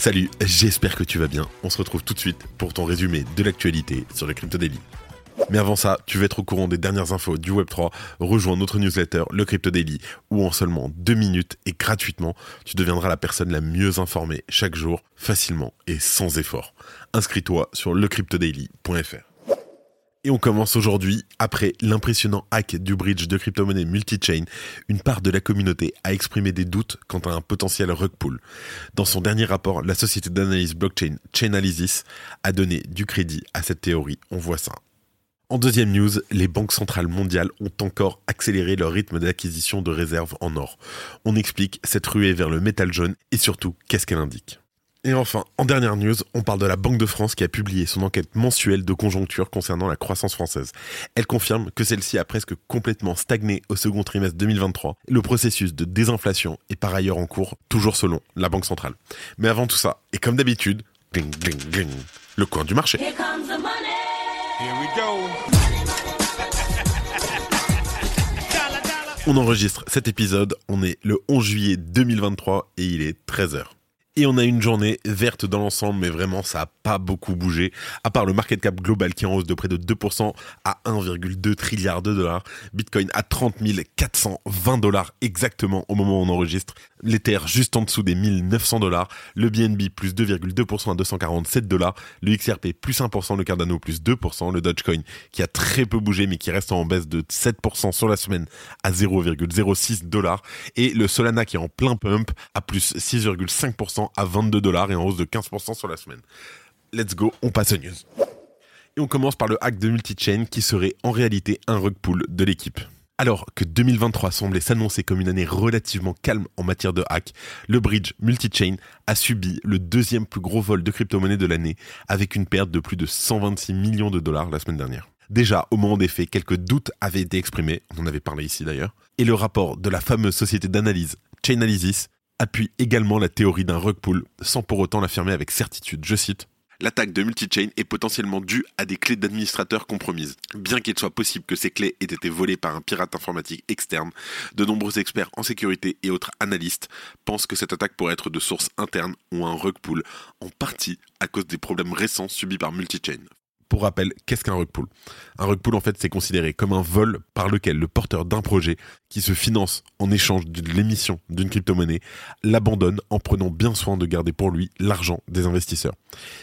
Salut, j'espère que tu vas bien. On se retrouve tout de suite pour ton résumé de l'actualité sur le Crypto Daily. Mais avant ça, tu veux être au courant des dernières infos du Web3, rejoins notre newsletter, le Crypto Daily, où en seulement deux minutes et gratuitement, tu deviendras la personne la mieux informée chaque jour, facilement et sans effort. Inscris-toi sur lecryptodaily.fr. Et on commence aujourd'hui, après l'impressionnant hack du bridge de crypto-monnaie multi-chain, une part de la communauté a exprimé des doutes quant à un potentiel rug pull. Dans son dernier rapport, la société d'analyse blockchain Chainalysis a donné du crédit à cette théorie. On voit ça. En deuxième news, les banques centrales mondiales ont encore accéléré leur rythme d'acquisition de réserves en or. On explique cette ruée vers le métal jaune et surtout qu'est-ce qu'elle indique? Et enfin, en dernière news, on parle de la Banque de France qui a publié son enquête mensuelle de conjoncture concernant la croissance française. Elle confirme que celle-ci a presque complètement stagné au second trimestre 2023. Le processus de désinflation est par ailleurs en cours, toujours selon la Banque centrale. Mais avant tout ça, et comme d'habitude, ding, ding, ding, le coin du marché. Here comes the money. Here we go. On enregistre cet épisode, on est le 11 juillet 2023 et il est 13h. Et on a une journée verte dans l'ensemble, mais vraiment ça a pas beaucoup bougé, à part le market cap global qui est en hausse de près de 2% à 1,2 trilliard de dollars, Bitcoin à 30 420 dollars exactement au moment où on enregistre, l'Ether juste en dessous des 1900 dollars, le BNB plus 2,2% à 247 dollars, le XRP plus 1%, le Cardano plus 2%, le Dogecoin qui a très peu bougé mais qui reste en baisse de 7% sur la semaine à 0,06 dollars, et le Solana qui est en plein pump à plus 6,5% à 22 dollars et en hausse de 15% sur la semaine. Let's go, on passe aux news. Et on commence par le hack de multi-chain qui serait en réalité un rug pull de l'équipe. Alors que 2023 semblait s'annoncer comme une année relativement calme en matière de hack, le bridge multi-chain a subi le deuxième plus gros vol de crypto-monnaie de l'année avec une perte de plus de 126 millions de dollars la semaine dernière. Déjà, au moment des faits, quelques doutes avaient été exprimés, on en avait parlé ici d'ailleurs, et le rapport de la fameuse société d'analyse Chainalysis appuie également la théorie d'un rug pull sans pour autant l'affirmer avec certitude. Je cite L'attaque de multi-chain est potentiellement due à des clés d'administrateur compromises. Bien qu'il soit possible que ces clés aient été volées par un pirate informatique externe, de nombreux experts en sécurité et autres analystes pensent que cette attaque pourrait être de source interne ou un rug pull, en partie à cause des problèmes récents subis par multi-chain. Pour rappel, qu'est-ce qu'un rug Un rug en fait, c'est considéré comme un vol par lequel le porteur d'un projet qui se finance en échange de l'émission d'une crypto-monnaie l'abandonne en prenant bien soin de garder pour lui l'argent des investisseurs.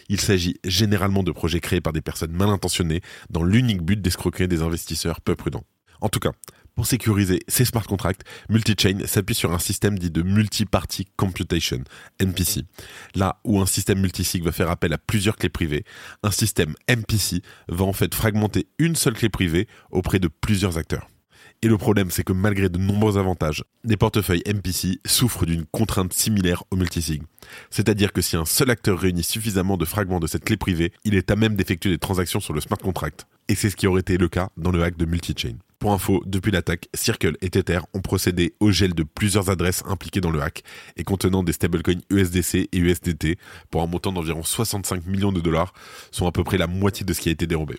Il s'agit généralement de projets créés par des personnes mal intentionnées dans l'unique but d'escroquer des investisseurs peu prudents. En tout cas, pour sécuriser ces smart contracts, Multichain s'appuie sur un système dit de Multi-Party Computation, MPC. Là où un système multisig va faire appel à plusieurs clés privées, un système MPC va en fait fragmenter une seule clé privée auprès de plusieurs acteurs. Et le problème, c'est que malgré de nombreux avantages, des portefeuilles MPC souffrent d'une contrainte similaire au multisig. C'est-à-dire que si un seul acteur réunit suffisamment de fragments de cette clé privée, il est à même d'effectuer des transactions sur le smart contract. Et c'est ce qui aurait été le cas dans le hack de multichain. Pour info, depuis l'attaque, Circle et Tether ont procédé au gel de plusieurs adresses impliquées dans le hack et contenant des stablecoins USDC et USDT pour un montant d'environ 65 millions de dollars, soit à peu près la moitié de ce qui a été dérobé.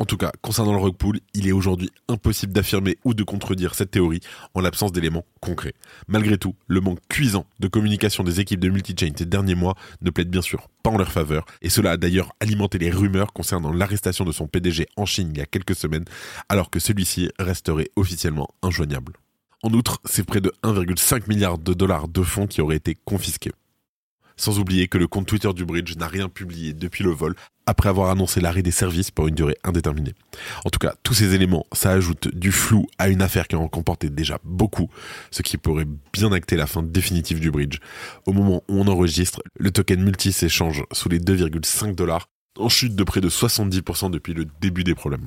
En tout cas, concernant le rug pull, il est aujourd'hui impossible d'affirmer ou de contredire cette théorie en l'absence d'éléments concrets. Malgré tout, le manque cuisant de communication des équipes de multi-chain ces derniers mois ne plaide bien sûr pas en leur faveur, et cela a d'ailleurs alimenté les rumeurs concernant l'arrestation de son PDG en Chine il y a quelques semaines, alors que celui-ci resterait officiellement injoignable. En outre, c'est près de 1,5 milliard de dollars de fonds qui auraient été confisqués. Sans oublier que le compte Twitter du Bridge n'a rien publié depuis le vol, après avoir annoncé l'arrêt des services pour une durée indéterminée. En tout cas, tous ces éléments, ça ajoute du flou à une affaire qui en comportait déjà beaucoup, ce qui pourrait bien acter la fin définitive du bridge. Au moment où on enregistre, le token multi s'échange sous les 2,5 dollars, en chute de près de 70% depuis le début des problèmes.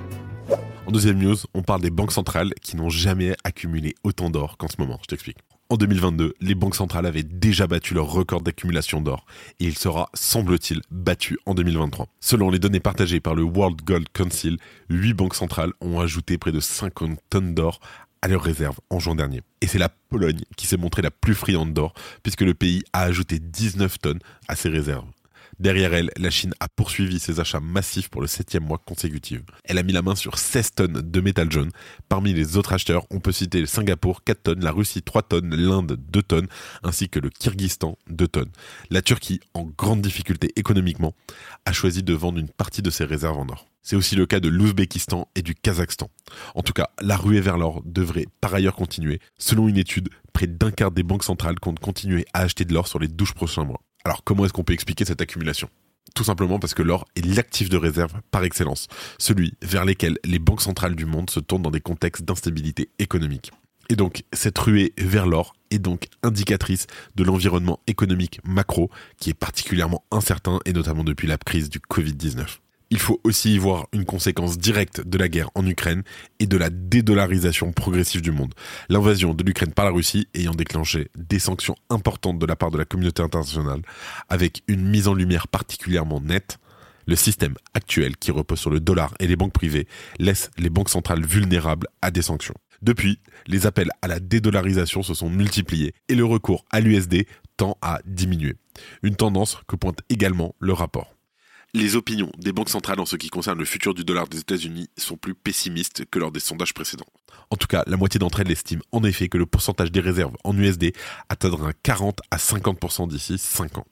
En deuxième news, on parle des banques centrales qui n'ont jamais accumulé autant d'or qu'en ce moment. Je t'explique. En 2022, les banques centrales avaient déjà battu leur record d'accumulation d'or et il sera, semble-t-il, battu en 2023. Selon les données partagées par le World Gold Council, 8 banques centrales ont ajouté près de 50 tonnes d'or à leurs réserves en juin dernier. Et c'est la Pologne qui s'est montrée la plus friande d'or puisque le pays a ajouté 19 tonnes à ses réserves. Derrière elle, la Chine a poursuivi ses achats massifs pour le septième mois consécutif. Elle a mis la main sur 16 tonnes de métal jaune. Parmi les autres acheteurs, on peut citer le Singapour 4 tonnes, la Russie 3 tonnes, l'Inde 2 tonnes, ainsi que le Kyrgyzstan 2 tonnes. La Turquie, en grande difficulté économiquement, a choisi de vendre une partie de ses réserves en or. C'est aussi le cas de l'Ouzbékistan et du Kazakhstan. En tout cas, la ruée vers l'or devrait par ailleurs continuer. Selon une étude, près d'un quart des banques centrales comptent continuer à acheter de l'or sur les 12 prochains mois. Alors comment est-ce qu'on peut expliquer cette accumulation? Tout simplement parce que l'or est l'actif de réserve par excellence, celui vers lequel les banques centrales du monde se tournent dans des contextes d'instabilité économique. Et donc cette ruée vers l'or est donc indicatrice de l'environnement économique macro qui est particulièrement incertain et notamment depuis la crise du Covid-19 il faut aussi y voir une conséquence directe de la guerre en Ukraine et de la dédollarisation progressive du monde. L'invasion de l'Ukraine par la Russie ayant déclenché des sanctions importantes de la part de la communauté internationale, avec une mise en lumière particulièrement nette, le système actuel qui repose sur le dollar et les banques privées laisse les banques centrales vulnérables à des sanctions. Depuis, les appels à la dédollarisation se sont multipliés et le recours à l'USD tend à diminuer. Une tendance que pointe également le rapport les opinions des banques centrales en ce qui concerne le futur du dollar des États-Unis sont plus pessimistes que lors des sondages précédents. En tout cas, la moitié d'entre elles estiment en effet que le pourcentage des réserves en USD atteindra 40 à 50% d'ici 5 ans.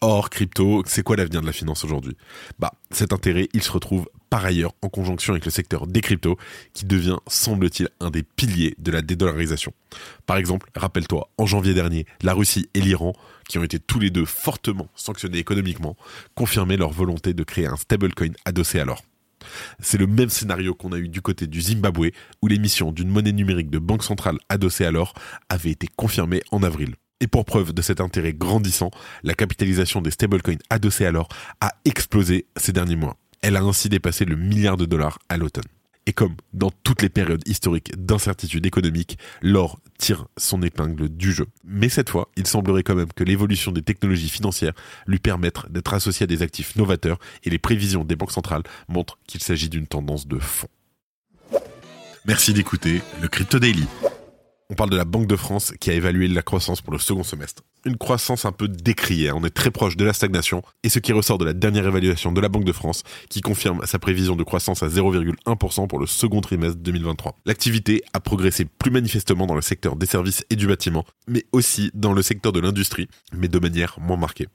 Or, crypto, c'est quoi l'avenir de la finance aujourd'hui? Bah, cet intérêt, il se retrouve par ailleurs en conjonction avec le secteur des cryptos, qui devient, semble-t-il, un des piliers de la dédollarisation. Par exemple, rappelle-toi, en janvier dernier, la Russie et l'Iran, qui ont été tous les deux fortement sanctionnés économiquement, confirmaient leur volonté de créer un stablecoin adossé à l'or. C'est le même scénario qu'on a eu du côté du Zimbabwe, où l'émission d'une monnaie numérique de banque centrale adossée à l'or avait été confirmée en avril. Et pour preuve de cet intérêt grandissant, la capitalisation des stablecoins adossés à l'or a explosé ces derniers mois. Elle a ainsi dépassé le milliard de dollars à l'automne. Et comme dans toutes les périodes historiques d'incertitude économique, l'or tire son épingle du jeu. Mais cette fois, il semblerait quand même que l'évolution des technologies financières lui permette d'être associé à des actifs novateurs et les prévisions des banques centrales montrent qu'il s'agit d'une tendance de fond. Merci d'écouter le Crypto Daily. On parle de la Banque de France qui a évalué la croissance pour le second semestre. Une croissance un peu décriée, hein. on est très proche de la stagnation, et ce qui ressort de la dernière évaluation de la Banque de France qui confirme sa prévision de croissance à 0,1% pour le second trimestre 2023. L'activité a progressé plus manifestement dans le secteur des services et du bâtiment, mais aussi dans le secteur de l'industrie, mais de manière moins marquée.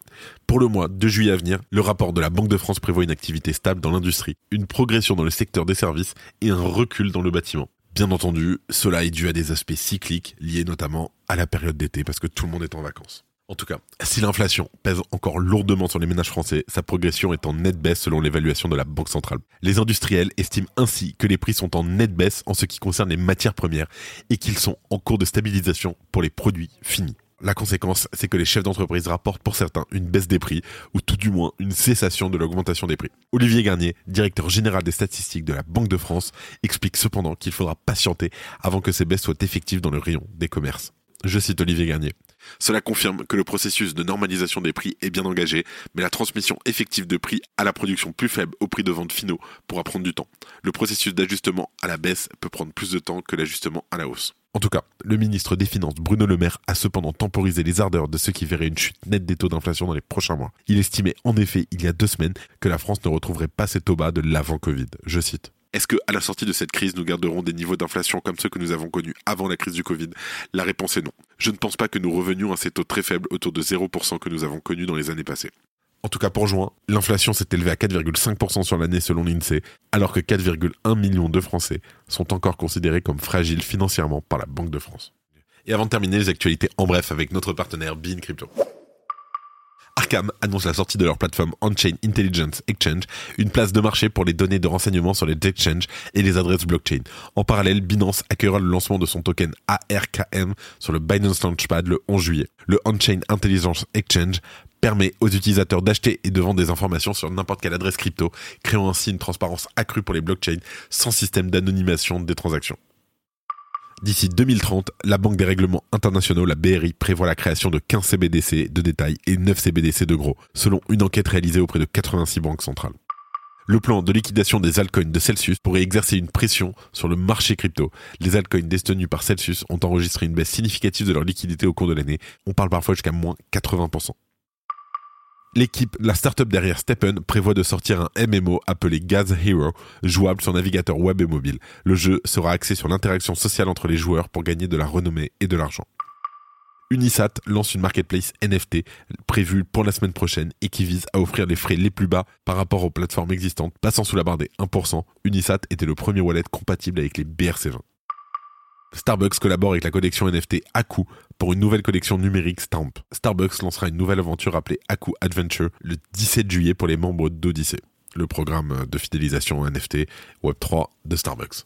Pour le mois de juillet à venir, le rapport de la Banque de France prévoit une activité stable dans l'industrie, une progression dans le secteur des services et un recul dans le bâtiment. Bien entendu, cela est dû à des aspects cycliques liés notamment à la période d'été parce que tout le monde est en vacances. En tout cas, si l'inflation pèse encore lourdement sur les ménages français, sa progression est en nette baisse selon l'évaluation de la Banque centrale. Les industriels estiment ainsi que les prix sont en nette baisse en ce qui concerne les matières premières et qu'ils sont en cours de stabilisation pour les produits finis. La conséquence, c'est que les chefs d'entreprise rapportent pour certains une baisse des prix, ou tout du moins une cessation de l'augmentation des prix. Olivier Garnier, directeur général des statistiques de la Banque de France, explique cependant qu'il faudra patienter avant que ces baisses soient effectives dans le rayon des commerces. Je cite Olivier Garnier. Cela confirme que le processus de normalisation des prix est bien engagé, mais la transmission effective de prix à la production plus faible au prix de vente finaux pourra prendre du temps. Le processus d'ajustement à la baisse peut prendre plus de temps que l'ajustement à la hausse. En tout cas, le ministre des Finances Bruno Le Maire a cependant temporisé les ardeurs de ceux qui verraient une chute nette des taux d'inflation dans les prochains mois. Il estimait en effet il y a deux semaines que la France ne retrouverait pas ses taux bas de l'avant-Covid. Je cite. Est-ce que à la sortie de cette crise, nous garderons des niveaux d'inflation comme ceux que nous avons connus avant la crise du Covid? La réponse est non. Je ne pense pas que nous revenions à ces taux très faibles autour de 0% que nous avons connus dans les années passées. En tout cas pour juin, l'inflation s'est élevée à 4,5% sur l'année selon l'INSEE, alors que 4,1 millions de Français sont encore considérés comme fragiles financièrement par la Banque de France. Et avant de terminer, les actualités en bref avec notre partenaire Bean Crypto. Arkham annonce la sortie de leur plateforme On-Chain Intelligence Exchange, une place de marché pour les données de renseignement sur les exchanges et les adresses blockchain. En parallèle, Binance accueillera le lancement de son token ARKM sur le Binance Launchpad le 11 juillet. Le On-Chain Intelligence Exchange permet aux utilisateurs d'acheter et de vendre des informations sur n'importe quelle adresse crypto, créant ainsi une transparence accrue pour les blockchains sans système d'anonymisation des transactions. D'ici 2030, la Banque des règlements internationaux, la BRI, prévoit la création de 15 CBDC de détail et 9 CBDC de gros, selon une enquête réalisée auprès de 86 banques centrales. Le plan de liquidation des altcoins de Celsius pourrait exercer une pression sur le marché crypto. Les altcoins détenus par Celsius ont enregistré une baisse significative de leur liquidité au cours de l'année. On parle parfois jusqu'à moins 80%. L'équipe, la startup derrière Steppen, prévoit de sortir un MMO appelé Gaz Hero, jouable sur navigateur web et mobile. Le jeu sera axé sur l'interaction sociale entre les joueurs pour gagner de la renommée et de l'argent. Unisat lance une marketplace NFT prévue pour la semaine prochaine et qui vise à offrir les frais les plus bas par rapport aux plateformes existantes, passant sous la barre des 1%. Unisat était le premier wallet compatible avec les BRC20. Starbucks collabore avec la collection NFT Aku pour une nouvelle collection numérique Stamp. Starbucks lancera une nouvelle aventure appelée Aku Adventure le 17 juillet pour les membres d'Odyssey, le programme de fidélisation NFT Web3 de Starbucks.